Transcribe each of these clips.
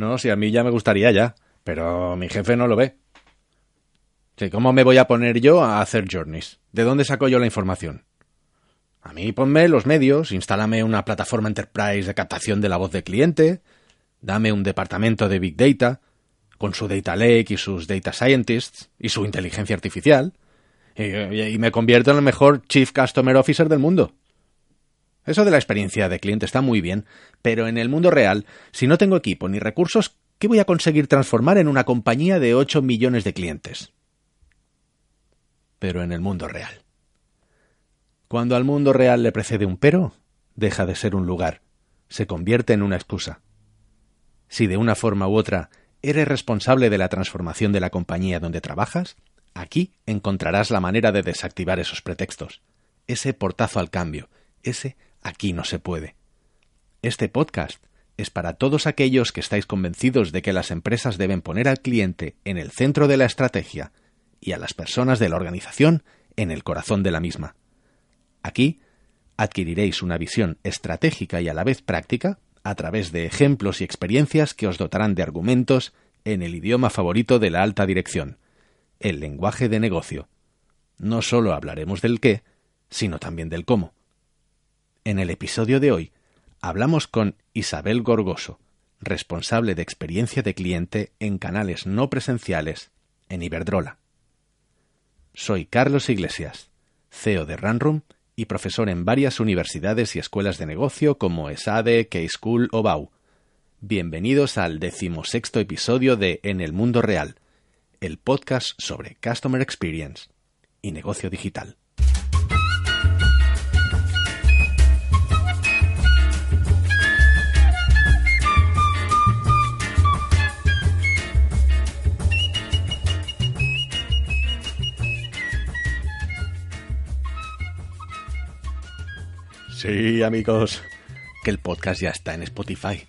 No, si a mí ya me gustaría ya, pero mi jefe no lo ve. ¿Cómo me voy a poner yo a hacer journeys? ¿De dónde saco yo la información? A mí ponme los medios, instálame una plataforma enterprise de captación de la voz del cliente, dame un departamento de Big Data, con su Data Lake y sus Data Scientists y su inteligencia artificial, y, y me convierto en el mejor Chief Customer Officer del mundo. Eso de la experiencia de cliente está muy bien, pero en el mundo real, si no tengo equipo ni recursos, ¿qué voy a conseguir transformar en una compañía de 8 millones de clientes? Pero en el mundo real. Cuando al mundo real le precede un pero, deja de ser un lugar, se convierte en una excusa. Si de una forma u otra eres responsable de la transformación de la compañía donde trabajas, aquí encontrarás la manera de desactivar esos pretextos, ese portazo al cambio, ese aquí no se puede. Este podcast es para todos aquellos que estáis convencidos de que las empresas deben poner al cliente en el centro de la estrategia y a las personas de la organización en el corazón de la misma. Aquí adquiriréis una visión estratégica y a la vez práctica a través de ejemplos y experiencias que os dotarán de argumentos en el idioma favorito de la alta dirección, el lenguaje de negocio. No solo hablaremos del qué, sino también del cómo. En el episodio de hoy hablamos con Isabel Gorgoso, responsable de experiencia de cliente en canales no presenciales en Iberdrola. Soy Carlos Iglesias, CEO de Runroom y profesor en varias universidades y escuelas de negocio como ESADE, K-School o BAU. Bienvenidos al decimosexto episodio de En el Mundo Real, el podcast sobre Customer Experience y negocio digital. Sí, amigos, que el podcast ya está en Spotify.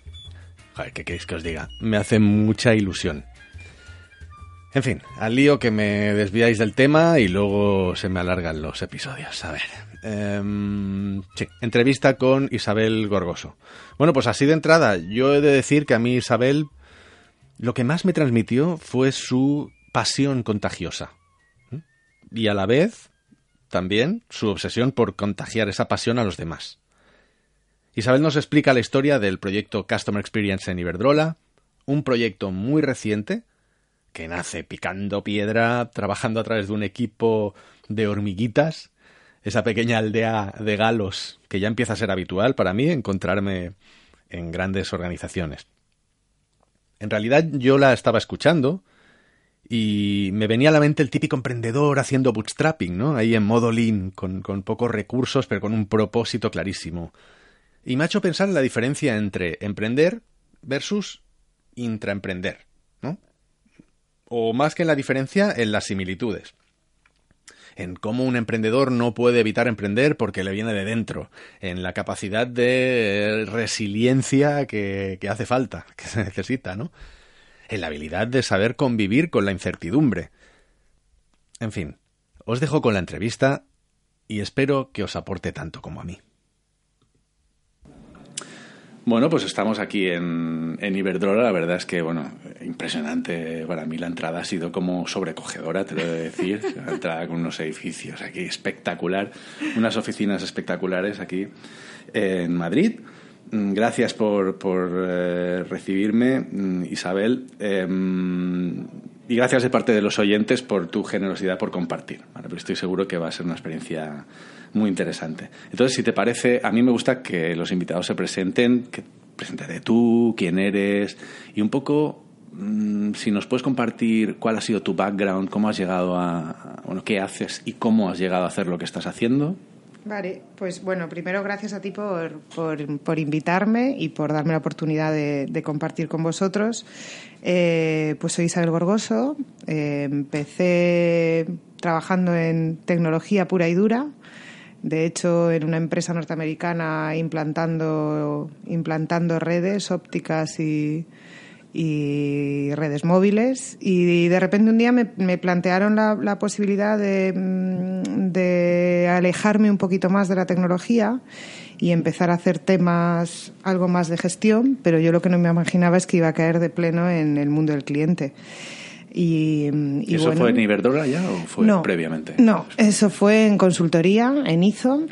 Joder, ¿qué queréis que os diga? Me hace mucha ilusión. En fin, al lío que me desviáis del tema y luego se me alargan los episodios. A ver. Em, sí, entrevista con Isabel Gorgoso. Bueno, pues así de entrada, yo he de decir que a mí Isabel lo que más me transmitió fue su pasión contagiosa. ¿Mm? Y a la vez también su obsesión por contagiar esa pasión a los demás. Isabel nos explica la historia del proyecto Customer Experience en Iberdrola, un proyecto muy reciente que nace picando piedra, trabajando a través de un equipo de hormiguitas, esa pequeña aldea de galos que ya empieza a ser habitual para mí encontrarme en grandes organizaciones. En realidad yo la estaba escuchando y me venía a la mente el típico emprendedor haciendo bootstrapping, ¿no? Ahí en modo lean, con, con pocos recursos, pero con un propósito clarísimo. Y me ha hecho pensar en la diferencia entre emprender versus intraemprender, ¿no? O más que en la diferencia, en las similitudes. En cómo un emprendedor no puede evitar emprender porque le viene de dentro. En la capacidad de resiliencia que, que hace falta, que se necesita, ¿no? En la habilidad de saber convivir con la incertidumbre. En fin, os dejo con la entrevista y espero que os aporte tanto como a mí. Bueno, pues estamos aquí en, en, Iberdrola. La verdad es que, bueno, impresionante. Para mí la entrada ha sido como sobrecogedora, te lo he de decir. La entrada con unos edificios aquí espectacular, unas oficinas espectaculares aquí en Madrid. Mm, gracias por, por eh, recibirme, mm, Isabel. Em, y gracias de parte de los oyentes por tu generosidad por compartir. pero estoy seguro que va a ser una experiencia muy interesante. Entonces, si te parece, a mí me gusta que los invitados se presenten, que de tú, quién eres y un poco mm, si nos puedes compartir cuál ha sido tu background, cómo has llegado a, bueno, qué haces y cómo has llegado a hacer lo que estás haciendo, Vale, pues bueno, primero gracias a ti por, por, invitarme y por darme la oportunidad de, compartir con vosotros. Eh, pues soy Isabel Gorgoso, eh, empecé trabajando en tecnología pura y dura, de hecho en una empresa norteamericana implantando, implantando redes ópticas y, y redes móviles y de repente un día me, plantearon la, posibilidad mm, de, alejarme un poquito más de la tecnología y empezar a hacer temas algo más de gestión, pero yo lo que no me imaginaba es que iba a caer de pleno en el mundo del cliente. Y, eso fue en Iberdrola ya o fue previamente? No, eso fue en consultoría, en IZO.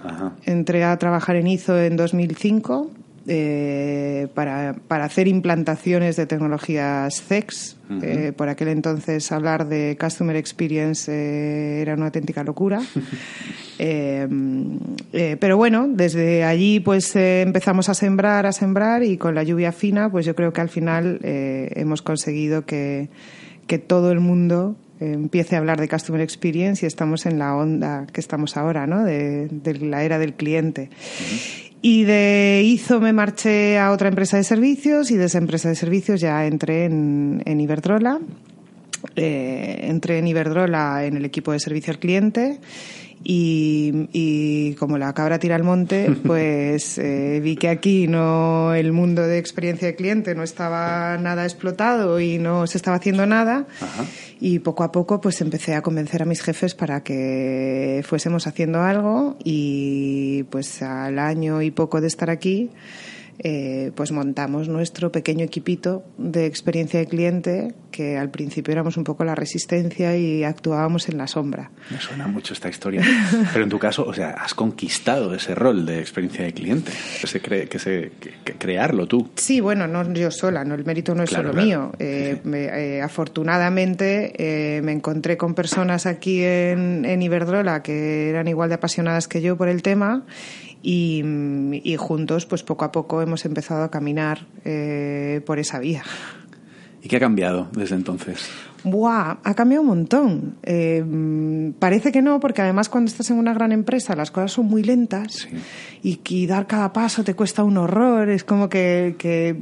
Entré a trabajar en IZO en 2005 eh, para, para, hacer implantaciones de tecnologías CEX. Eh, por aquel entonces hablar de Customer Experience eh, era una auténtica locura. pero bueno, desde allí pues empezamos a sembrar, a sembrar y con la lluvia fina pues yo creo que al final hemos conseguido que, que todo el mundo empiece a hablar de Customer Experience y estamos en la onda que estamos ahora, ¿no? De, la era del cliente. Y de IZO me marché a otra empresa de servicios y de esa empresa de servicios ya entré en, en Iberdrola. Eh, entré en Iberdrola en el equipo de servicio al cliente y, como la cabra tira al monte, pues eh, vi que aquí no el mundo de experiencia de cliente no estaba nada explotado y no se estaba haciendo nada. Y poco a poco pues empecé a convencer a mis jefes para que fuésemos haciendo algo y pues al año y poco de estar aquí eh, pues montamos nuestro pequeño equipito de experiencia de cliente que al principio éramos un poco la resistencia y actuábamos en la sombra. Me suena mucho esta historia. Pero en tu caso, o sea, has conquistado ese rol de experiencia de cliente, que se, que se crearlo tú. Sí, bueno, no yo sola, no el mérito no es solo mío. Eh, eh, afortunadamente me encontré con personas aquí en, en Iberdrola que eran igual de apasionadas que yo por el tema y, juntos, pues poco a poco hemos empezado a caminar eh, por esa vía. ¿Y qué ha cambiado desde entonces? Buah, ha cambiado un montón. Eh, parece que no, porque además cuando estás en una gran empresa las cosas son muy lentas y, dar cada paso te cuesta un horror. Es como que,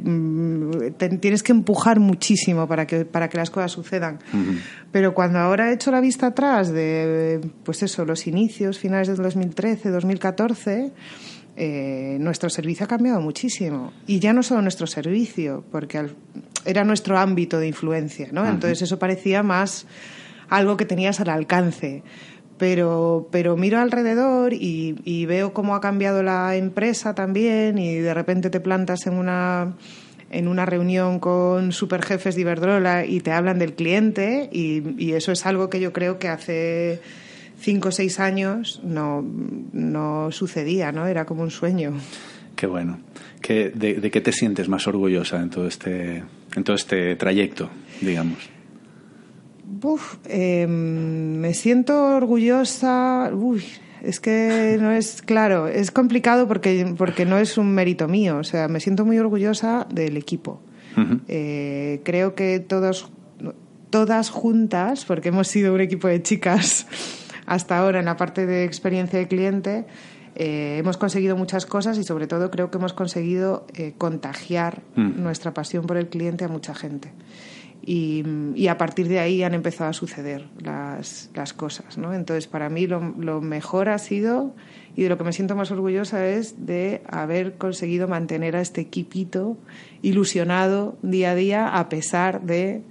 mm, tienes que empujar muchísimo para que, para que las cosas sucedan. Pero cuando ahora he hecho la vista atrás de, pues eso, los inicios, finales del 2013, 2014 eh, nuestro servicio ha cambiado muchísimo. Y ya no solo nuestro servicio, porque era nuestro ámbito de influencia, ¿no? Entonces eso parecía más algo que tenías al alcance. Pero, pero miro alrededor y, veo cómo ha cambiado la empresa también y de repente te plantas en una en una reunión con superjefes de Iberdrola y te hablan del cliente y eso es algo que yo creo que hace cinco o seis años no, no sucedía, ¿no? Era como un sueño. Qué bueno. ¿Qué, de, qué te sientes más orgullosa en todo este, en todo este trayecto, digamos? Em, me siento orgullosa. Uy, es que no es claro, es complicado porque, porque no es un mérito mío. O sea, me siento muy orgullosa del equipo. Eh, creo que todos, todas juntas, porque hemos sido un equipo de chicas hasta ahora en la parte de experiencia de cliente eh, hemos conseguido muchas cosas y sobre todo creo que hemos conseguido eh, contagiar mm. nuestra pasión por el cliente a mucha gente. Y, a partir de ahí han empezado a suceder las, las cosas. ¿no? Entonces, para mí lo, lo, mejor ha sido, y de lo que me siento más orgullosa, es de haber conseguido mantener a este equipito ilusionado día a día a pesar de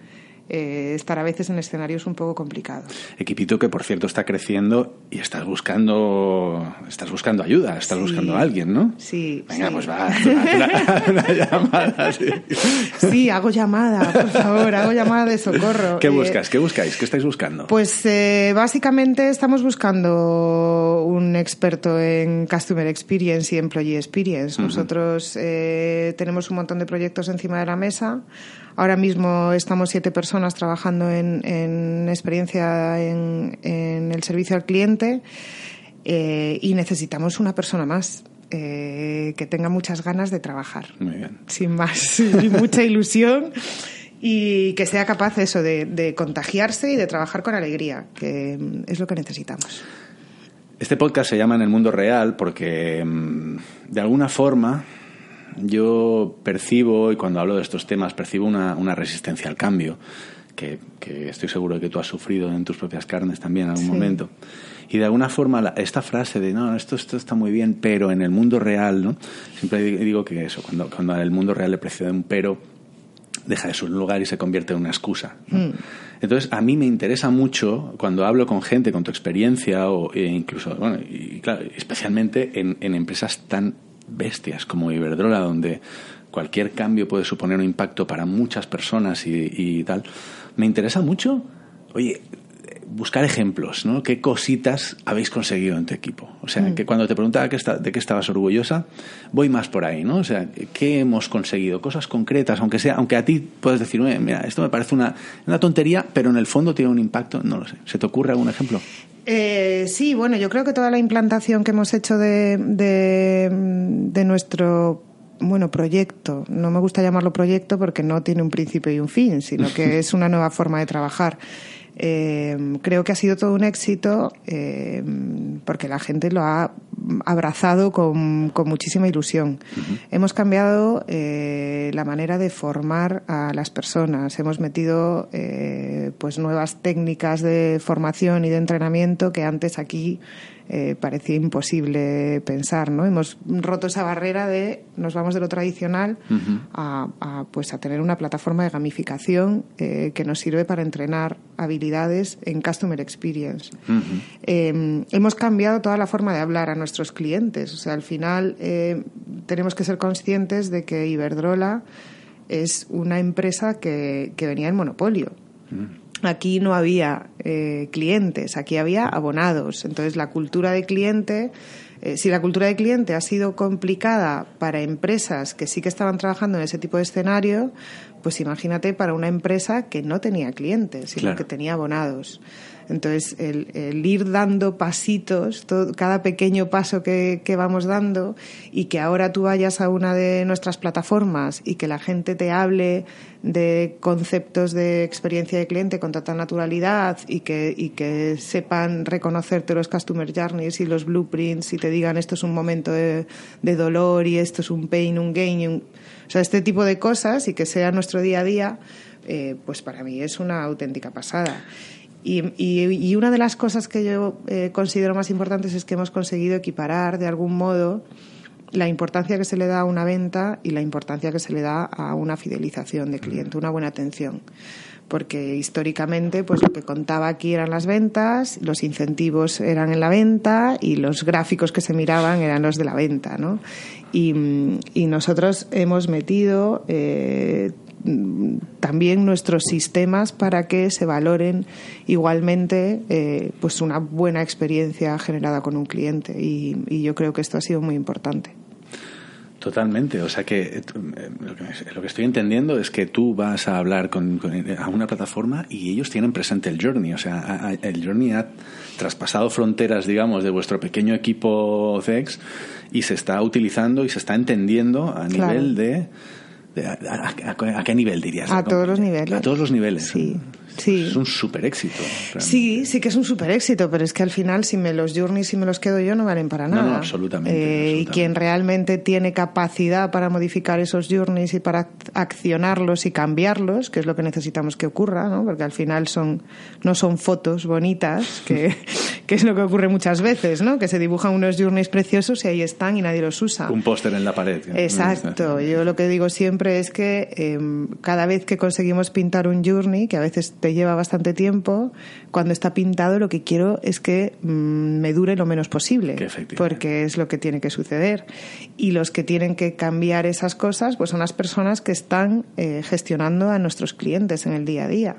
eh, estar a veces en escenarios un poco complicados. Equipito que, por cierto, está creciendo y estás buscando, estás buscando ayuda, estás buscando a alguien, ¿no? Sí. Venga, pues va, una, llamada. Sí. hago llamada, por favor, hago llamada de socorro. ¿Qué eh, buscas? ¿Qué buscáis? ¿Qué estáis buscando? Pues eh, básicamente estamos buscando un experto en Customer Experience y Employee Experience. Nosotros tenemos un montón de proyectos encima de la mesa. Ahora mismo estamos siete personas trabajando en, experiencia en, el servicio al cliente eh, y necesitamos una persona más. Eh, que tenga muchas ganas de trabajar. Muy bien. Sin más, y mucha ilusión y que sea capaz eso de, de contagiarse y de trabajar con alegría, que es lo que necesitamos. Este podcast se llama En el mundo real porque mm, de alguna forma yo percibo, y cuando hablo de estos temas, percibo una, una resistencia al cambio, que, que, estoy seguro de que tú has sufrido en tus propias carnes también en algún sí. momento. Y de alguna forma la, esta frase de, no, esto, esto está muy bien, pero en el mundo real, ¿no? Siempre digo que eso, cuando, cuando en el mundo real le precede un pero, deja de ser un lugar y se convierte en una excusa. ¿no? Mm. Entonces, a mí me interesa mucho cuando hablo con gente, con tu experiencia, o e incluso, bueno, y claro, especialmente en, en empresas tan bestias como Iberdrola, donde cualquier cambio puede suponer un impacto para muchas personas y, y tal. Me interesa mucho, oye, buscar ejemplos, ¿no? ¿Qué cositas habéis conseguido en tu equipo? O sea, mm. que cuando te preguntaba que está, de qué estabas orgullosa, voy más por ahí, ¿no? O sea, ¿qué hemos conseguido? Cosas concretas, aunque sea, aunque a ti puedes decir, mira, esto me parece una, una tontería, pero en el fondo tiene un impacto, no lo sé. ¿Se te ocurre algún ejemplo? Eh, sí, bueno, yo creo que toda la implantación que hemos hecho de, de, de nuestro bueno, proyecto. No me gusta llamarlo proyecto porque no tiene un principio y un fin, sino que es una nueva forma de trabajar. Eh, creo que ha sido todo un éxito eh, porque la gente lo ha abrazado con, con muchísima ilusión. Uh -huh. Hemos cambiado eh, la manera de formar a las personas. Hemos metido pues nuevas técnicas de formación y de entrenamiento que antes aquí eh, parecía imposible pensar, ¿no? Hemos roto esa barrera de nos vamos de lo tradicional uh -huh. a, a, pues a tener una plataforma de gamificación eh, que nos sirve para entrenar habilidades en customer experience. Uh -huh. eh, hemos cambiado toda la forma de hablar a nuestros clientes, o sea, al final eh, tenemos que ser conscientes de que Iberdrola es una empresa que, que venía en monopolio. Uh -huh Aquí no había eh, clientes, aquí había abonados. Entonces, la cultura de cliente, eh, si la cultura de cliente ha sido complicada para empresas que sí que estaban trabajando en ese tipo de escenario, pues imagínate para una empresa que no tenía clientes, sino claro. que tenía abonados. Entonces, el, el ir dando pasitos, todo, cada pequeño paso que, que, vamos dando, y que ahora tú vayas a una de nuestras plataformas y que la gente te hable de conceptos de experiencia de cliente con total naturalidad y que, y que sepan reconocerte los customer journeys y los blueprints y te digan esto es un momento de, de dolor y esto es un pain, un gain, un, o sea, este tipo de cosas y que sea nuestro día a día, eh, pues para mí es una auténtica pasada. Y, y, y, una de las cosas que yo eh, considero más importantes es que hemos conseguido equiparar de algún modo la importancia que se le da a una venta y la importancia que se le da a una fidelización de cliente, una buena atención. Porque históricamente, pues lo que contaba aquí eran las ventas, los incentivos eran en la venta y los gráficos que se miraban eran los de la venta, ¿no? Y, y nosotros hemos metido eh, también nuestros sistemas para que se valoren igualmente eh, pues una buena experiencia generada con un cliente y, y, yo creo que esto ha sido muy importante. Totalmente, o sea que eh, lo que, lo que estoy entendiendo es que tú vas a hablar con, con, a una plataforma y ellos tienen presente el Journey, o sea, a, a, el Journey ha traspasado fronteras, digamos, de vuestro pequeño equipo CEX y se está utilizando y se está entendiendo a claro. nivel de a, a, a, qué nivel dirías? A todos los niveles. A todos los niveles. Sí. Sí. Es un super éxito. Realmente. Sí, sí que es un super éxito, pero es que al final si me los journeys si me los quedo yo no valen para nada. No, no absolutamente, eh, absolutamente, Y quien realmente tiene capacidad para modificar esos journeys y para accionarlos y cambiarlos, que es lo que necesitamos que ocurra, ¿no? Porque al final son no son fotos bonitas, que, que es lo que ocurre muchas veces, ¿no? Que se dibujan unos journeys preciosos y ahí están y nadie los usa. Un póster en la pared. Exacto. Yo lo que digo siempre es que eh, cada vez que conseguimos pintar un journey, que a veces te lleva bastante tiempo, cuando está pintado lo que quiero es que mmm, me dure lo menos posible, porque es lo que tiene que suceder. Y los que tienen que cambiar esas cosas, pues son las personas que están eh, gestionando a nuestros clientes en el día a día.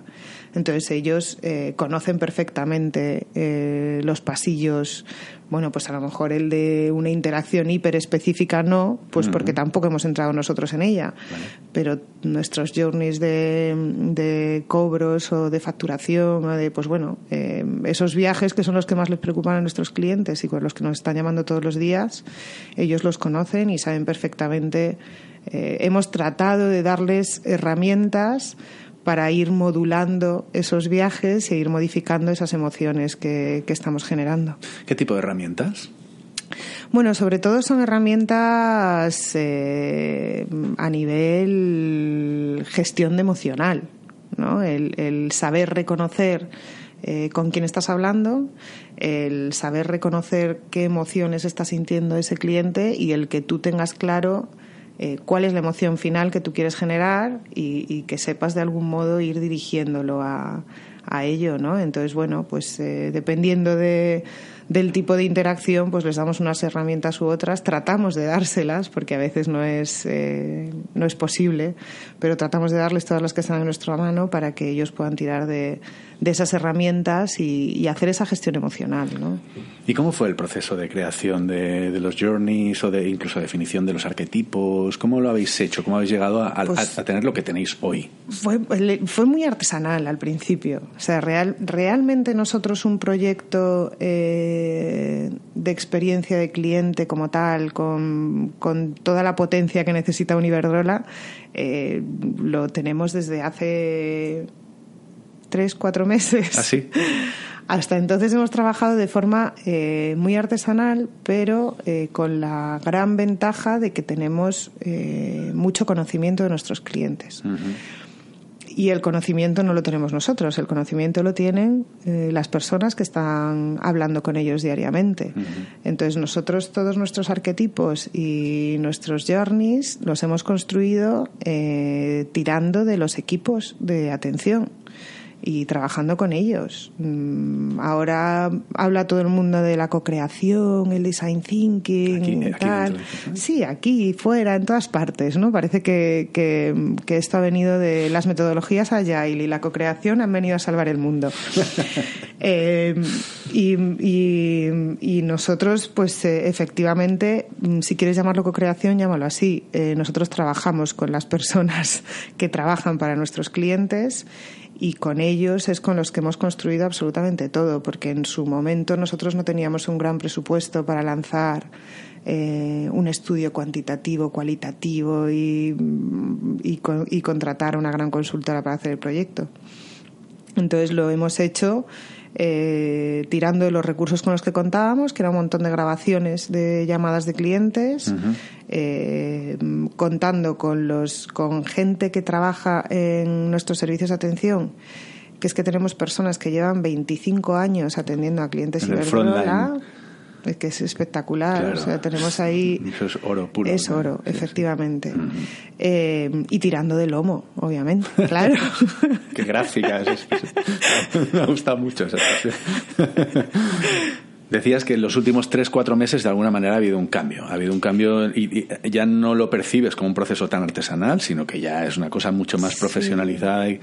Entonces ellos eh, conocen perfectamente eh, los pasillos. Bueno, pues a lo mejor el de una interacción hiper específica no, pues uh -huh. porque tampoco hemos entrado nosotros en ella. Vale. Pero nuestros journeys de, de, cobros o de facturación, o de, pues bueno, eh, esos viajes que son los que más les preocupan a nuestros clientes y con los que nos están llamando todos los días, ellos los conocen y saben perfectamente. Eh, hemos tratado de darles herramientas para ir modulando esos viajes e ir modificando esas emociones que, que estamos generando. ¿Qué tipo de herramientas? Bueno, sobre todo son herramientas eh, a nivel gestión de emocional, ¿no? El, saber reconocer eh, con quién estás hablando, el saber reconocer qué emociones está sintiendo ese cliente y el que tú tengas claro eh, cuál es la emoción final que tú quieres generar y, que sepas de algún modo ir dirigiéndolo a, a ello, ¿no? Entonces, bueno, pues dependiendo de del tipo de interacción, pues les damos unas herramientas u otras, tratamos de dárselas, porque a veces no es, eh, no es posible, pero tratamos de darles todas las que están en nuestra mano para que ellos puedan tirar de, de esas herramientas y, hacer esa gestión emocional. ¿no? ¿Y cómo fue el proceso de creación de, los journeys o de incluso definición de los arquetipos? ¿Cómo lo habéis hecho? ¿Cómo habéis llegado a, pues tener lo que tenéis hoy? Fue, fue, muy artesanal al principio. O sea, real, realmente nosotros un proyecto eh, de experiencia de cliente como tal, con, con toda la potencia que necesita un Iberdrola, eh, lo tenemos desde hace tres, cuatro meses. Así. ¿Ah, Hasta entonces hemos trabajado de forma eh, muy artesanal, pero eh, con la gran ventaja de que tenemos eh, mucho conocimiento de nuestros clientes. Y el conocimiento no lo tenemos nosotros, el conocimiento lo tienen las personas que están hablando con ellos diariamente. Entonces nosotros todos nuestros arquetipos y nuestros journeys los hemos construido tirando de los equipos de atención y trabajando con ellos. Mm, ahora habla todo el mundo de la co-creación, el design thinking, y tal. sí, aquí, fuera, en todas partes, ¿no? Parece que, que, esto ha venido de las metodologías allá y la co-creación han venido a salvar el mundo. Eh, y, y, nosotros, pues eh, efectivamente, mm, si quieres llamarlo co-creación, llámalo así. Eh, nosotros trabajamos con las personas que trabajan para nuestros clientes y con ellos es con los que hemos construido absolutamente todo, porque en su momento nosotros no teníamos un gran presupuesto para lanzar eh, un estudio cuantitativo, cualitativo y, y, y contratar a una gran consultora para hacer el proyecto. Entonces lo hemos hecho eh, tirando de los recursos con los que contábamos, que era un montón de grabaciones de llamadas de clientes, eh, contando con, los, con gente que trabaja en nuestros servicios de atención que es que tenemos personas que llevan 25 años atendiendo a clientes y es que es espectacular. O sea, tenemos ahí. Eso es oro puro. Es oro, efectivamente. Eh, y tirando de lomo, obviamente, claro. Qué gráfica. Me ha gustado mucho esa Decías que en los últimos tres, cuatro meses de alguna manera ha habido un cambio. Ha habido un cambio y, ya no lo percibes como un proceso tan artesanal, sino que ya es una cosa mucho más profesionalizada. Y,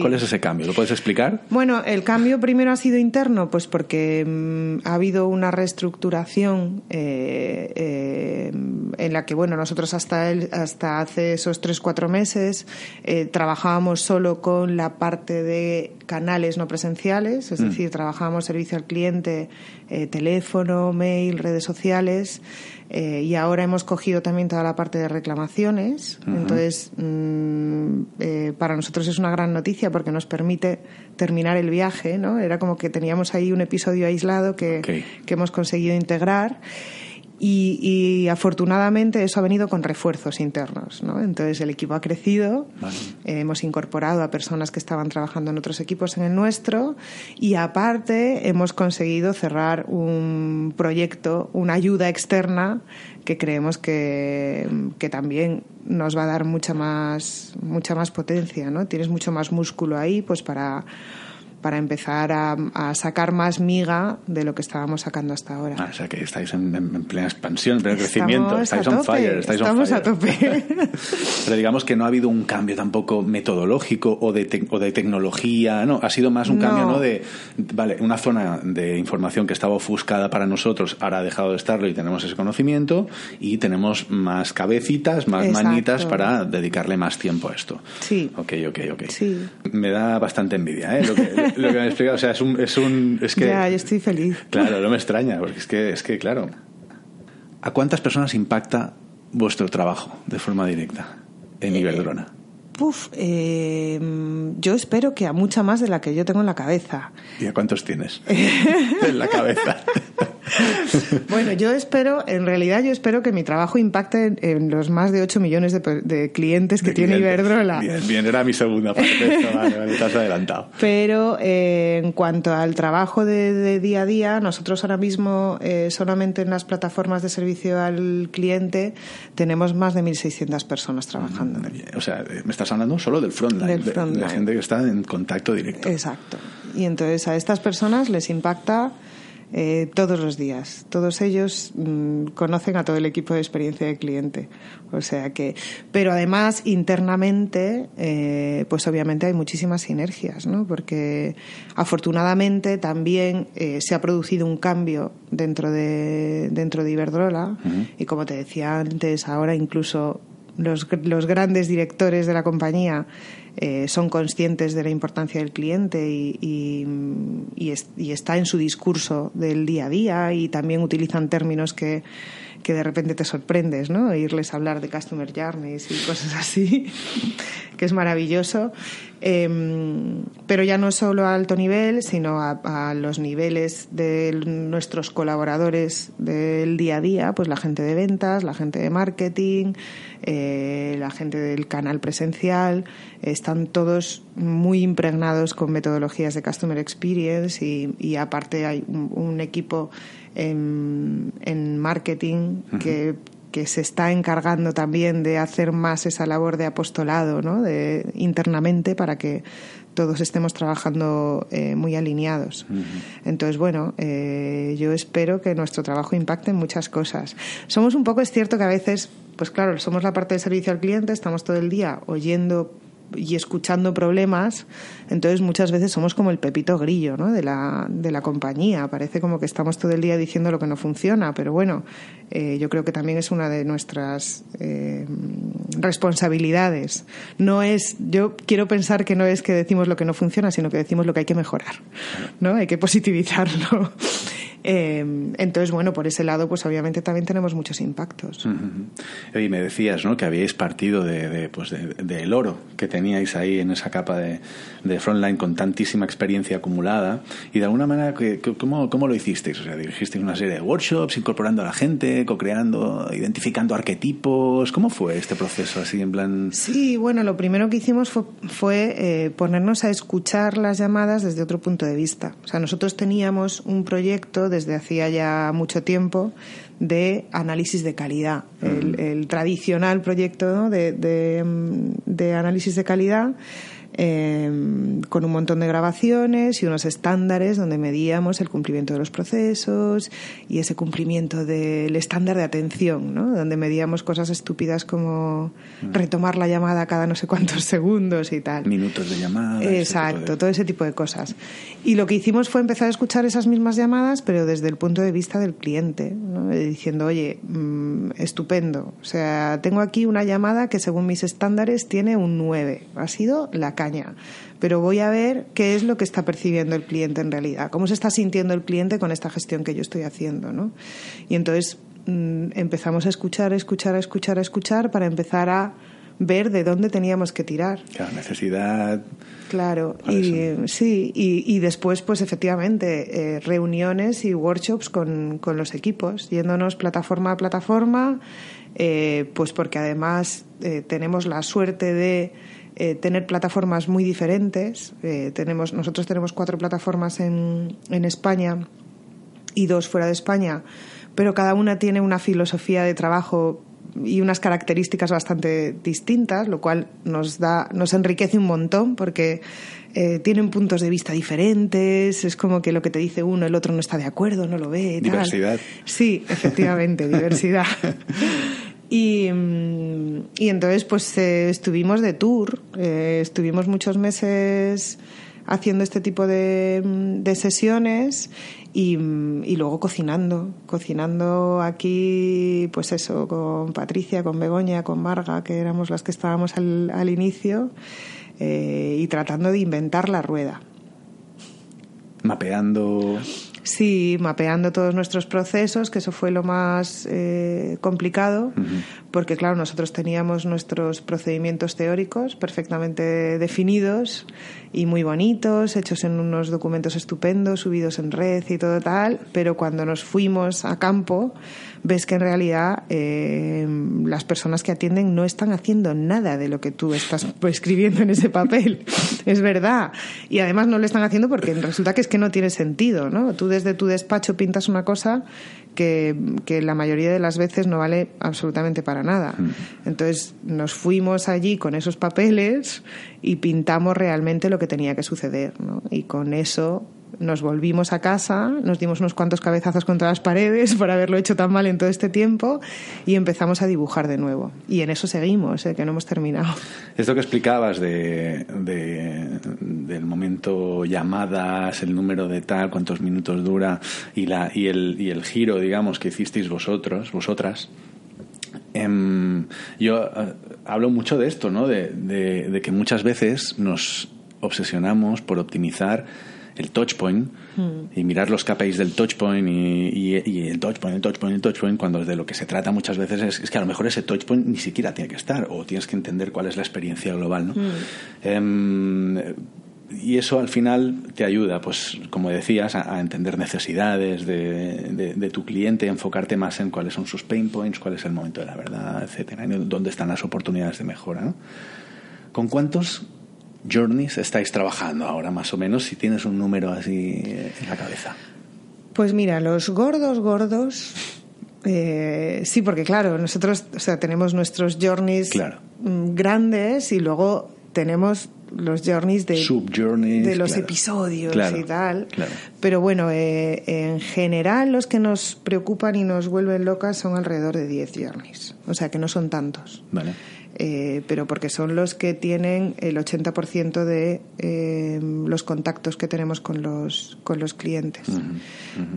¿Cuál es ese cambio? ¿Lo puedes explicar? Bueno, el cambio primero ha sido interno, pues porque mm, ha habido una reestructuración eh, eh, en la que, bueno, nosotros hasta, el, hasta hace esos tres, cuatro meses eh, trabajábamos solo con la parte de canales no presenciales, es mm. decir, trabajábamos servicio al cliente eh, teléfono, mail, redes sociales. Eh, y ahora hemos cogido también toda la parte de reclamaciones. Entonces, mm, eh, para nosotros es una gran noticia porque nos permite terminar el viaje, ¿no? Era como que teníamos ahí un episodio aislado que, que hemos conseguido integrar. Y, afortunadamente eso ha venido con refuerzos internos. ¿no? Entonces el equipo ha crecido, hemos incorporado a personas que estaban trabajando en otros equipos en el nuestro y aparte hemos conseguido cerrar un proyecto, una ayuda externa que creemos que, que también nos va a dar mucha más, mucha más potencia. ¿no? Tienes mucho más músculo ahí pues para para empezar a, sacar más miga de lo que estábamos sacando hasta ahora. Ah, o sea que estáis en, plena expansión, en pleno crecimiento, estáis on fire, estáis estamos on a tope. Pero digamos que no ha habido un cambio tampoco metodológico o de, o de tecnología, no, ha sido más un cambio, ¿no? De, vale, una zona de información que estaba ofuscada para nosotros, ahora ha dejado de estarlo y tenemos ese conocimiento y tenemos más cabecitas, más manitas para dedicarle más tiempo a esto. Sí. Ok, ok, ok. Sí. Me da bastante envidia, ¿eh? Lo que, lo que me explica, o sea, es un, es un es que ya, yo estoy feliz. Claro, no me extraña, porque es que es que claro. ¿A cuántas personas impacta vuestro trabajo de forma directa en Iberdrola? Eh, yo espero que a mucha más de la que yo tengo en la cabeza. ¿Y a cuántos tienes en la cabeza? bueno, yo espero, en realidad yo espero que mi trabajo impacte en, los más de 8 millones de, clientes que tiene Iberdrola. Bien, bien, era mi segunda parte. vale, vale, estás adelantado. Pero eh, en cuanto al trabajo de, día a día, nosotros ahora mismo eh, solamente en las plataformas de servicio al cliente tenemos más de 1.600 personas trabajando. O sea, me estás hablando solo del frontline, de la gente que está en contacto directo. Exacto. Y entonces a estas personas les impacta eh, todos los días. Todos ellos mm, conocen a todo el equipo de experiencia de cliente. O sea que, pero además internamente, eh, pues obviamente hay muchísimas sinergias, ¿no? Porque afortunadamente también eh, se ha producido un cambio dentro de dentro de Iberdrola y como te decía antes, ahora incluso los, los grandes directores de la compañía eh, son conscientes de la importancia del cliente y, y, está en su discurso del día a día y también utilizan términos que, de repente te sorprendes, ¿no? Irles a hablar de customer journeys y cosas así, que es maravilloso. Em, pero ya no solo a alto nivel, sino a, los niveles de nuestros colaboradores del día a día, pues la gente de ventas, la gente de marketing, eh, la gente del canal presencial, están todos muy impregnados con metodologías de Customer Experience y, aparte hay un, equipo en, marketing que que se está encargando también de hacer más esa labor de apostolado ¿no? de, internamente para que todos estemos trabajando eh, muy alineados. Entonces, bueno, eh, yo espero que nuestro trabajo impacte en muchas cosas. Somos un poco, es cierto que a veces, pues claro, somos la parte de servicio al cliente, estamos todo el día oyendo y escuchando problemas, entonces muchas veces somos como el pepito grillo ¿no? de, la, de la compañía. Parece como que estamos todo el día diciendo lo que no funciona, pero bueno, eh, yo creo que también es una de nuestras eh, responsabilidades. No es, yo quiero pensar que no es que decimos lo que no funciona, sino que decimos lo que hay que mejorar, ¿no? Hay que positivizarlo. Eh, entonces, bueno, por ese lado, pues obviamente también tenemos muchos impactos. Y me decías, ¿no? Que habíais partido de, pues del oro que teníais ahí en esa capa de, frontline con tantísima experiencia acumulada. Y de alguna manera, ¿cómo, ¿cómo lo hicisteis? O sea, dirigisteis una serie de workshops, incorporando a la gente, co-creando, identificando arquetipos. ¿Cómo fue este proceso así en plan? Sí, bueno, lo primero que hicimos fue, fue eh, ponernos a escuchar las llamadas desde otro punto de vista. O sea, nosotros teníamos un proyecto desde hacía ya mucho tiempo de análisis de calidad. el, tradicional proyecto de, de, análisis de calidad Em, con un montón de grabaciones y unos estándares donde medíamos el cumplimiento de los procesos y ese cumplimiento del estándar de atención, ¿no? donde medíamos cosas estúpidas como mm. retomar la llamada cada no sé cuántos segundos y tal. Minutos de llamada. Exacto, todo ese tipo de cosas. Y lo que hicimos fue empezar a escuchar esas mismas llamadas, pero desde el punto de vista del cliente, diciendo, oye, mm, estupendo, o sea, tengo aquí una llamada que según mis estándares tiene un 9, ha sido la pero voy a ver qué es lo que está percibiendo el cliente en realidad, cómo se está sintiendo el cliente con esta gestión que yo estoy haciendo, ¿no? Y entonces mm, empezamos a escuchar, a escuchar, a escuchar, a escuchar para empezar a ver de dónde teníamos que tirar. La necesidad. Claro, y sí, y, después, pues efectivamente, eh, reuniones y workshops con, con, los equipos, yéndonos plataforma a plataforma, eh, pues porque además eh, tenemos la suerte de eh, tener plataformas muy diferentes. Eh, tenemos, nosotros tenemos cuatro plataformas en, en España y dos fuera de España, pero cada una tiene una filosofía de trabajo y unas características bastante distintas, lo cual nos da, nos enriquece un montón porque eh, tienen puntos de vista diferentes, es como que lo que te dice uno, el otro no está de acuerdo, no lo ve. Diversidad. Sí, efectivamente, diversidad. Y, y entonces pues eh, estuvimos de tour, eh, estuvimos muchos meses haciendo este tipo de, de sesiones y, y, luego cocinando, cocinando aquí, pues eso, con Patricia, con Begoña, con Marga, que éramos las que estábamos al, al inicio, eh, y tratando de inventar la rueda. Mapeando Sí, mapeando todos nuestros procesos, que eso fue lo más eh, complicado, porque claro, nosotros teníamos nuestros procedimientos teóricos perfectamente definidos y muy bonitos, hechos en unos documentos estupendos, subidos en red y todo tal, pero cuando nos fuimos a campo, ves que en realidad eh, las personas que atienden no están haciendo nada de lo que tú estás escribiendo en ese papel. es verdad. Y además no lo están haciendo porque resulta que es que no tiene sentido, ¿no? Tú desde tu despacho pintas una cosa que, que, la mayoría de las veces no vale absolutamente para nada. Mm. Entonces nos fuimos allí con esos papeles y pintamos realmente lo que tenía que suceder. ¿no? Y con eso nos volvimos a casa, nos dimos unos cuantos cabezazos contra las paredes por haberlo hecho tan mal en todo este tiempo y empezamos a dibujar de nuevo. Y en eso seguimos, ¿eh? que no hemos terminado. Esto que explicabas de, del momento llamadas, el número de tal, cuántos minutos dura y, la, y, el, y el giro, digamos, que hicisteis vosotros, vosotras, em, yo eh, hablo mucho de esto, ¿no? De, de, que muchas veces nos obsesionamos por optimizar el touchpoint hmm. y mirar los KPIs del touchpoint y, y, el touchpoint, el touchpoint, el touchpoint, cuando de lo que se trata muchas veces es, que a lo mejor ese touchpoint ni siquiera tiene que estar o tienes que entender cuál es la experiencia global. ¿no? Hmm. Em, y eso al final te ayuda, pues como decías, a, entender necesidades de, de, tu cliente, enfocarte más en cuáles son sus pain points, cuál es el momento de la verdad, etcétera, dónde están las oportunidades de mejora. ¿no? ¿Con cuántos journeys estáis trabajando ahora, más o menos, si tienes un número así en la cabeza? Pues mira, los gordos, gordos. Eh, sí, porque claro, nosotros o sea, tenemos nuestros journeys mm, grandes y luego tenemos los journeys de, de los episodios y tal. Pero bueno, eh, en general los que nos preocupan y nos vuelven locas son alrededor de 10 journeys. O sea que no son tantos. Vale. Eh, pero porque son los que tienen el 80% de eh, los contactos que tenemos con los, con los clientes.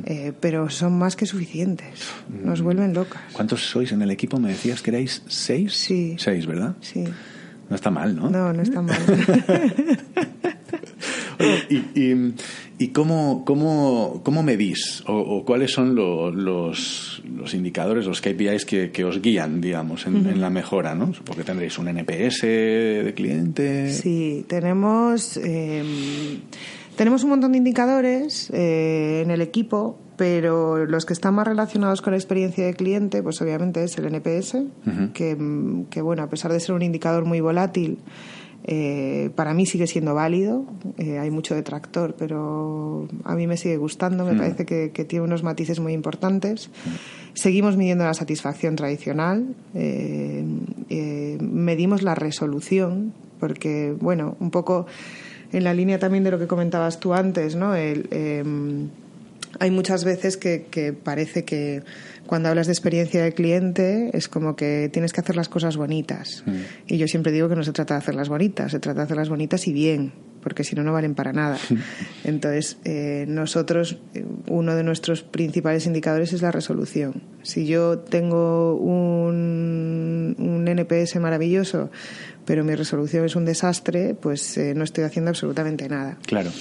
Eh, pero son más que suficientes, nos vuelven locas. ¿Cuántos sois en el equipo? Me decías que erais seis. Sí. Seis, ¿verdad? Sí. No está mal, ¿no? No, no está mal. y, y, cómo, cómo, cómo medís o, cuáles son los, los, indicadores, los KPIs que, que os guían, digamos, en, la mejora, ¿no? Porque tendréis un NPS de cliente. Sí, tenemos, em, tenemos un montón de indicadores eh, en el equipo pero los que están más relacionados con la experiencia de cliente, pues obviamente es el NPS, que, que, bueno, a pesar de ser un indicador muy volátil, eh, para mí sigue siendo válido, eh, hay mucho detractor, pero a mí me sigue gustando, me parece que, tiene unos matices muy importantes. Seguimos midiendo la satisfacción tradicional, eh, medimos la resolución, porque, bueno, un poco en la línea también de lo que comentabas tú antes, ¿no? El, em, hay muchas veces que, parece que cuando hablas de experiencia de cliente es como que tienes que hacer las cosas bonitas. Mm. Y yo siempre digo que no se trata de hacerlas bonitas, se trata de hacerlas bonitas y bien, porque si no, no valen para nada. Entonces, eh, nosotros, eh, uno de nuestros principales indicadores es la resolución. Si yo tengo un, un NPS maravilloso, pero mi resolución es un desastre, pues eh, no estoy haciendo absolutamente nada. Claro.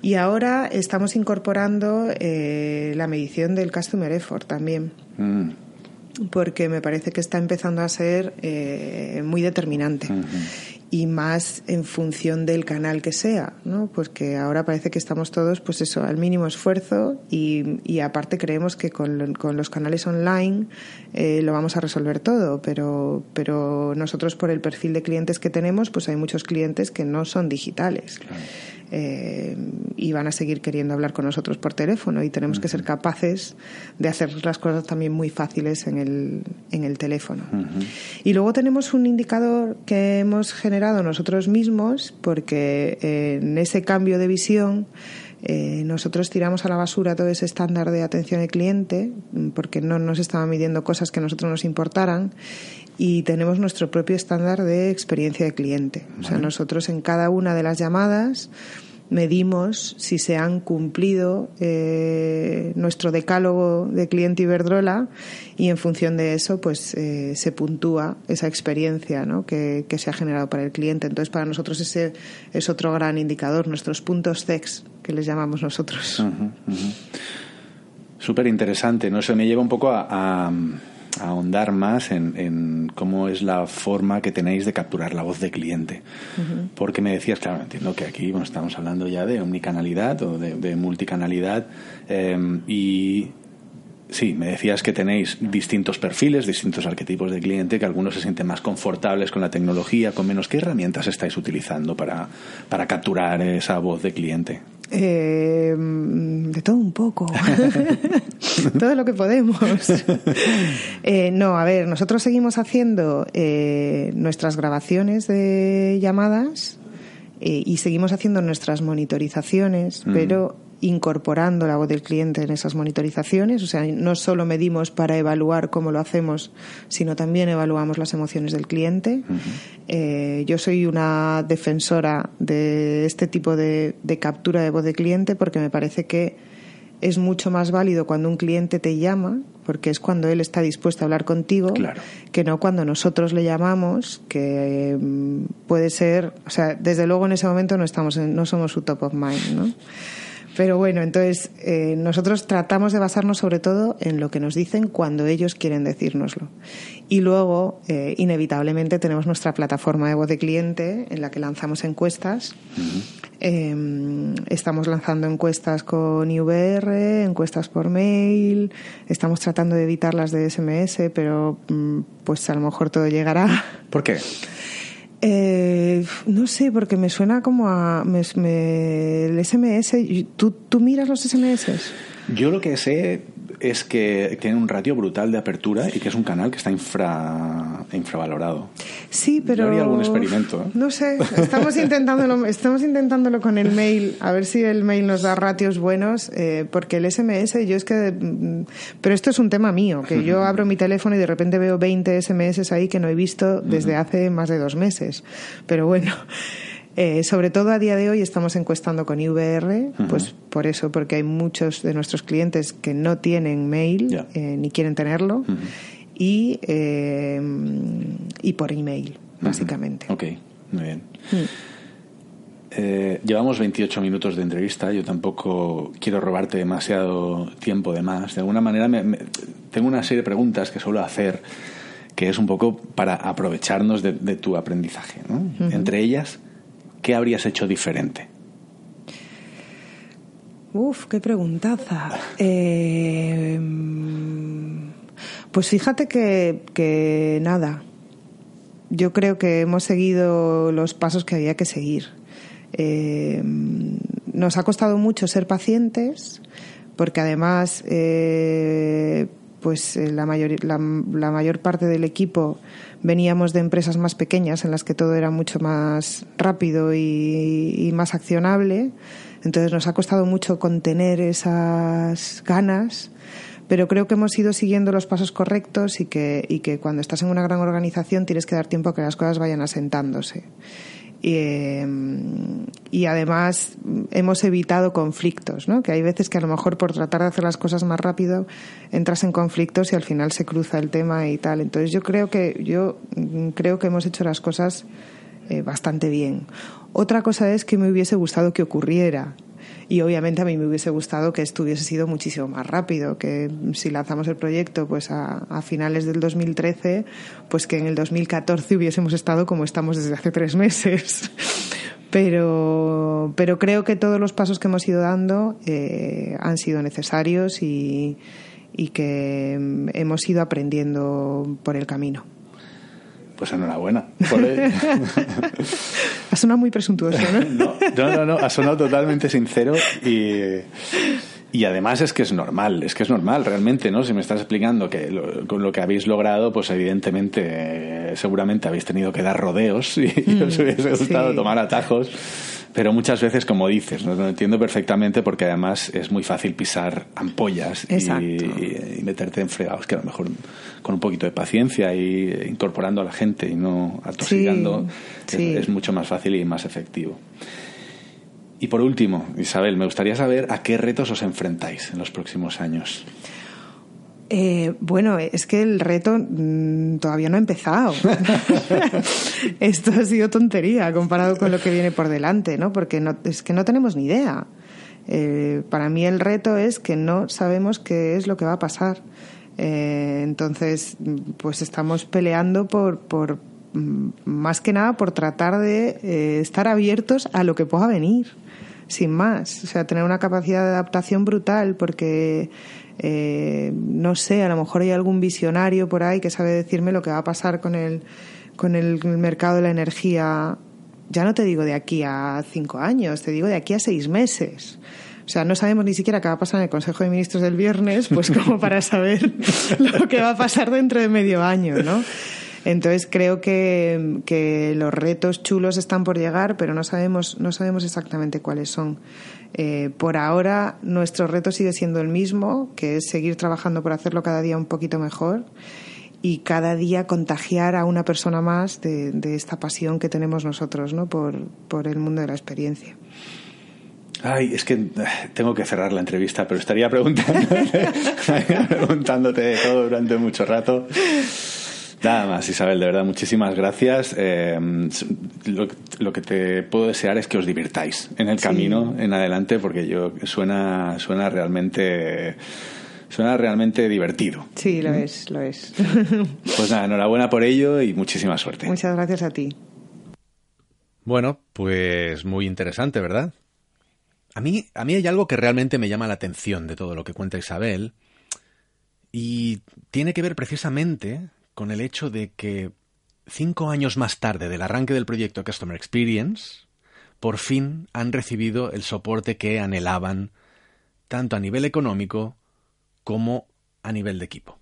Y ahora estamos incorporando eh, la medición del customer effort también. Mm. Porque me parece que está empezando a ser eh, muy determinante. Y más en función del canal que sea, ¿no? Porque ahora parece que estamos todos, pues eso, al mínimo esfuerzo y, y aparte creemos que con, con los canales online eh, lo vamos a resolver todo, pero, pero nosotros por el perfil de clientes que tenemos, pues hay muchos clientes que no son digitales. Eh, y van a seguir queriendo hablar con nosotros por teléfono y tenemos que ser capaces de hacer las cosas también muy fáciles en el, en el teléfono. Y luego tenemos un indicador que hemos generado nosotros mismos porque eh, en ese cambio de visión eh, nosotros tiramos a la basura todo ese estándar de atención al cliente porque no nos estaban midiendo cosas que a nosotros nos importaran y tenemos nuestro propio estándar de experiencia de cliente. O sea, nosotros en cada una de las llamadas medimos si se han cumplido eh, nuestro decálogo de cliente Iberdrola y en función de eso pues eh, se puntúa esa experiencia ¿no? que, se ha generado para el cliente. Entonces para nosotros ese es otro gran indicador, nuestros puntos CEX que les llamamos nosotros. Súper interesante, ¿no? Eso me lleva un poco a ahondar más en, cómo es la forma que tenéis de capturar la voz de cliente. Porque me decías, claro, entiendo que aquí bueno, estamos hablando ya de omnicanalidad o de, multicanalidad em, y Sí, me decías que tenéis distintos perfiles, distintos arquetipos de cliente, que algunos se sienten más confortables con la tecnología, con menos. ¿Qué herramientas estáis utilizando para, para capturar esa voz de cliente? Eh, de todo un poco. todo lo que podemos. Eh, no, a ver, nosotros seguimos haciendo eh, nuestras grabaciones de llamadas y seguimos haciendo nuestras monitorizaciones, pero incorporando la voz del cliente en esas monitorizaciones. O sea, no solo medimos para evaluar cómo lo hacemos, sino también evaluamos las emociones del cliente. Eh, yo soy una defensora de este tipo de, captura de voz de cliente porque me parece que es mucho más válido cuando un cliente te llama, porque es cuando él está dispuesto a hablar contigo, que no cuando nosotros le llamamos, que mm, puede ser, o sea, desde luego en ese momento no estamos, no somos su top of mind, ¿no? Pero bueno, entonces eh, nosotros tratamos de basarnos sobre todo en lo que nos dicen cuando ellos quieren decírnoslo. Y luego, eh, inevitablemente, tenemos nuestra plataforma de voz de cliente en la que lanzamos encuestas. Em, estamos lanzando encuestas con IVR, encuestas por mail. Estamos tratando de evitar las de SMS, pero mm, pues a lo mejor todo llegará. ¿Por qué? Eh, no sé, porque me suena como a me, el SMS. ¿tú, ¿Tú miras los SMS? Yo lo que sé es que tiene un ratio brutal de apertura y que es un canal que está infra, infravalorado. Sí, pero... Yo haría algún experimento. ¿eh? No sé, estamos intentándolo, estamos intentándolo con el mail, a ver si el mail nos da ratios buenos, eh, porque el SMS, yo es que... Mm, pero esto es un tema mío, que yo abro mi teléfono y de repente veo 20 SMS ahí que no he visto desde hace más de dos meses. Pero bueno... Eh, sobre todo a día de hoy estamos encuestando con IVR, pues por eso, porque hay muchos de nuestros clientes que no tienen mail eh, ni quieren tenerlo y, eh, y por email, básicamente. Ok, muy bien. Mm. llevamos 28 minutos de entrevista. Yo tampoco quiero robarte demasiado tiempo de más. De alguna manera, tengo una serie de preguntas que suelo hacer que es un poco para aprovecharnos de, tu aprendizaje. Entre ellas, ¿qué habrías hecho diferente? Uf, qué preguntaza. Eh, pues fíjate que, nada. Yo creo que hemos seguido los pasos que había que seguir. Eh, nos ha costado mucho ser pacientes, porque además, eh, pues la mayor, la mayor parte del equipo veníamos de empresas más pequeñas en las que todo era mucho más rápido y, más accionable. Entonces nos ha costado mucho contener esas ganas, pero creo que hemos ido siguiendo los pasos correctos y que, y que cuando estás en una gran organización tienes que dar tiempo a que las cosas vayan asentándose. Em, y, además hemos evitado conflictos, ¿no? Que hay veces que a lo mejor por tratar de hacer las cosas más rápido entras en conflictos y al final se cruza el tema y tal. Entonces yo creo que yo creo que hemos hecho las cosas eh, bastante bien. Otra cosa es que me hubiese gustado que ocurriera y obviamente a mí me hubiese gustado que esto hubiese sido muchísimo más rápido, que si lanzamos el proyecto pues a, a, finales del 2013, pues que en el 2014 hubiésemos estado como estamos desde hace tres meses. Pero, pero creo que todos los pasos que hemos ido dando eh, han sido necesarios y, y que hemos ido aprendiendo por el camino. Pues enhorabuena. ha sonado muy presuntuoso, ¿no? ¿no? No, no, ha sonado totalmente sincero y, y además es que es normal, es que es normal realmente, ¿no? Si me estás explicando que con lo que habéis logrado, pues evidentemente, seguramente habéis tenido que dar rodeos y, mm, os hubiese gustado tomar atajos pero muchas veces, como dices, ¿no? lo entiendo perfectamente porque además es muy fácil pisar ampollas y, meterte en fregados, que a lo mejor con un poquito de paciencia y incorporando a la gente y no atosigando Es, mucho más fácil y más efectivo. Y por último, Isabel, me gustaría saber a qué retos os enfrentáis en los próximos años. Eh, bueno, es que el reto mm, todavía no ha empezado. Esto ha sido tontería comparado con lo que viene por delante, ¿no? Porque no, es que no tenemos ni idea. Eh, para mí el reto es que no sabemos qué es lo que va a pasar. Eh, entonces, pues estamos peleando por, por, mm, más que nada, por tratar de estar abiertos a lo que pueda venir, sin más. O sea, tener una capacidad de adaptación brutal, porque eh, no sé, a lo mejor hay algún visionario por ahí que sabe decirme lo que va a pasar con el, con el mercado de la energía. Ya no te digo de aquí a cinco años, te digo de aquí a seis meses. O sea, no sabemos ni siquiera qué va a pasar en el Consejo de Ministros del viernes, pues como para saber lo que va a pasar dentro de medio año, ¿no? Entonces creo que, que, los retos chulos están por llegar, pero no sabemos, no sabemos exactamente cuáles son. Eh, por ahora, nuestro reto sigue siendo el mismo, que es seguir trabajando por hacerlo cada día un poquito mejor y cada día contagiar a una persona más de, esta pasión que tenemos nosotros ¿no? por, el mundo de la experiencia. Ay, es que eh, tengo que cerrar la entrevista, pero estaría preguntándote, preguntándote todo durante mucho rato. Nada más, Isabel, de verdad, muchísimas gracias. Eh, lo, que te puedo desear es que os divirtáis en el camino, en adelante, porque yo suena, suena realmente suena realmente divertido. Sí, lo es, lo es. Pues nada, enhorabuena por ello y muchísima suerte. Muchas gracias a ti. Bueno, pues muy interesante, ¿verdad? A mí, a mí hay algo que realmente me llama la atención de todo lo que cuenta Isabel y tiene que ver precisamente con el hecho de que cinco años más tarde del arranque del proyecto Customer Experience, por fin han recibido el soporte que anhelaban, tanto a nivel económico como a nivel de equipo.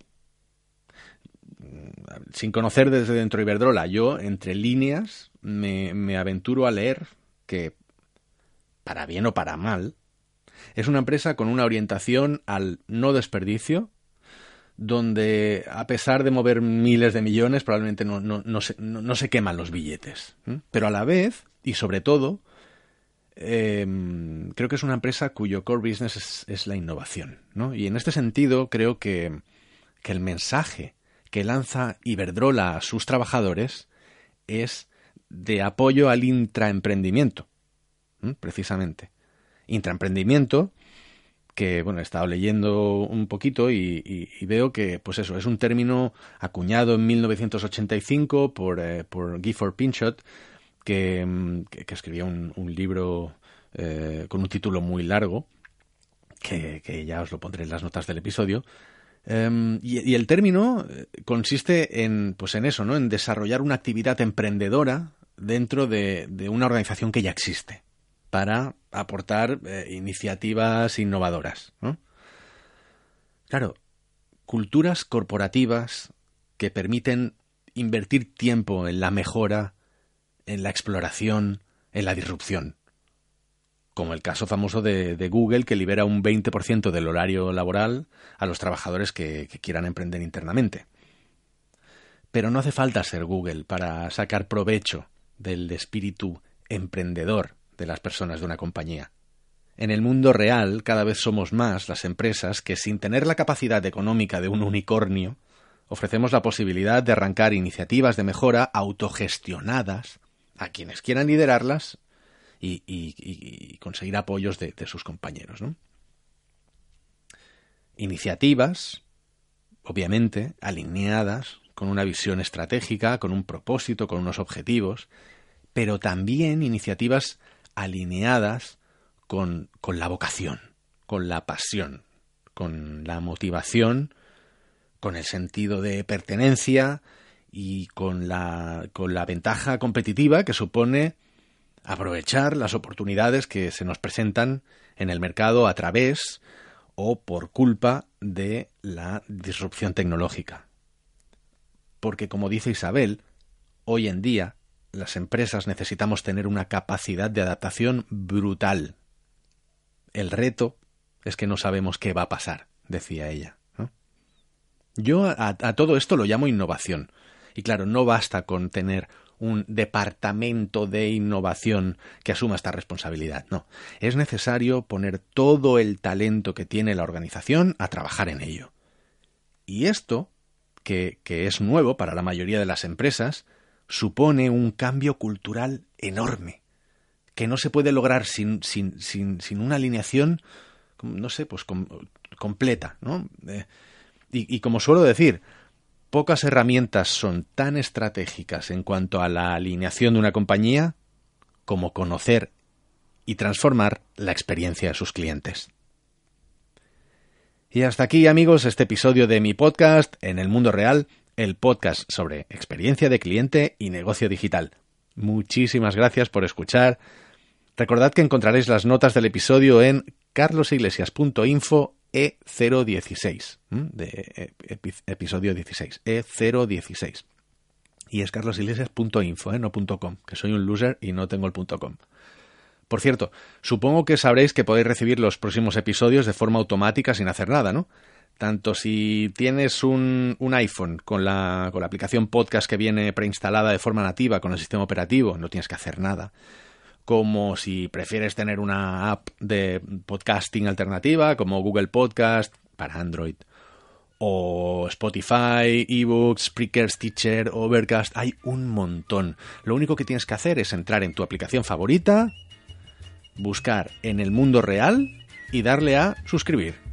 Sin conocer desde dentro de Iberdrola, yo, entre líneas, me, me aventuro a leer que, para bien o para mal, es una empresa con una orientación al no desperdicio, donde a pesar de mover miles de millones probablemente no, no, no, se, no se, queman los billetes. Pero a la vez, y sobre todo, em, creo que es una empresa cuyo core business es, la innovación. ¿no? Y en este sentido creo que, que el mensaje que lanza Iberdrola a sus trabajadores es de apoyo al intraemprendimiento, precisamente. Intraemprendimiento que bueno, he estado leyendo un poquito y, veo que, pues eso, es un término acuñado en 1985 por, eh, por Gifford Pinchot, que, mm, que, escribió un, libro eh, con un título muy largo, que, ya os lo pondré en las notas del episodio. Em, y, el término eh, consiste en, pues en eso, ¿no? En desarrollar una actividad emprendedora dentro de una organización que ya existe para aportar eh, iniciativas innovadoras. Claro, culturas corporativas que permiten invertir tiempo en la mejora, en la exploración, en la disrupción. Como el caso famoso de, Google, que libera un 20% del horario laboral a los trabajadores que quieran emprender internamente. Pero no hace falta ser Google para sacar provecho del espíritu emprendedor de las personas de una compañía. En el mundo real cada vez somos más las empresas que, sin tener la capacidad económica de un unicornio, ofrecemos la posibilidad de arrancar iniciativas de mejora autogestionadas a quienes quieran liderarlas y, conseguir apoyos de, sus compañeros. Iniciativas, obviamente, alineadas con una visión estratégica, con un propósito, con unos objetivos, pero también iniciativas alineadas con, con la vocación, con la pasión, con la motivación, con el sentido de pertenencia y con la, con la ventaja competitiva que supone aprovechar las oportunidades que se nos presentan en el mercado a través o por culpa de la disrupción tecnológica. Porque, como dice Isabel, hoy en día las empresas necesitamos tener una capacidad de adaptación brutal. El reto es que no sabemos qué va a pasar, decía ella. Yo a, todo esto lo llamo innovación. Y claro, no basta con tener un departamento de innovación que asuma esta responsabilidad. No, es necesario poner todo el talento que tiene la organización a trabajar en ello. Y esto, que, que es nuevo para la mayoría de las empresas, supone un cambio cultural enorme, que no se puede lograr sin, sin, sin, sin una alineación, no sé, pues completa, ¿no? Eh, y, y como suelo decir, pocas herramientas son tan estratégicas en cuanto a la alineación de una compañía como conocer y transformar la experiencia de sus clientes. Y hasta aquí amigos este episodio de mi podcast En el Mundo Real, el podcast sobre experiencia de cliente y negocio digital. Muchísimas gracias por escuchar. Recordad que encontraréis las notas del episodio en carlosiglesias.info E016, de episodio 16, E016. Y es carlosiglesias.info, ¿eh? no .com, que soy un loser y no tengo el .com. Por cierto, supongo que sabréis que podéis recibir los próximos episodios de forma automática sin hacer nada, ¿no? Tanto si tienes un, un iPhone con la, con la aplicación podcast que viene preinstalada de forma nativa con el sistema operativo, no tienes que hacer nada como si prefieres tener una app de podcasting alternativa como Google Podcast para Android o Spotify, eBooks, Spreaker, Stitcher, Overcast, hay un montón. Lo único que tienes que hacer es entrar en tu aplicación favorita, buscar en el mundo real y darle a suscribir.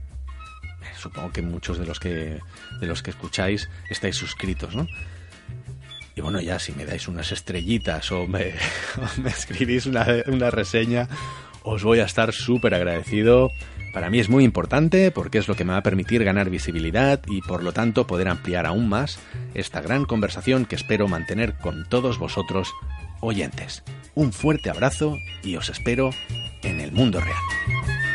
Supongo que muchos de los que de los que escucháis estáis suscritos, ¿no? Y bueno, ya si me dais unas estrellitas o me, escribís una, una reseña, os voy a estar súper agradecido. Para mí es muy importante porque es lo que me va a permitir ganar visibilidad y por lo tanto poder ampliar aún más esta gran conversación que espero mantener con todos vosotros oyentes. Un fuerte abrazo y os espero en el mundo real.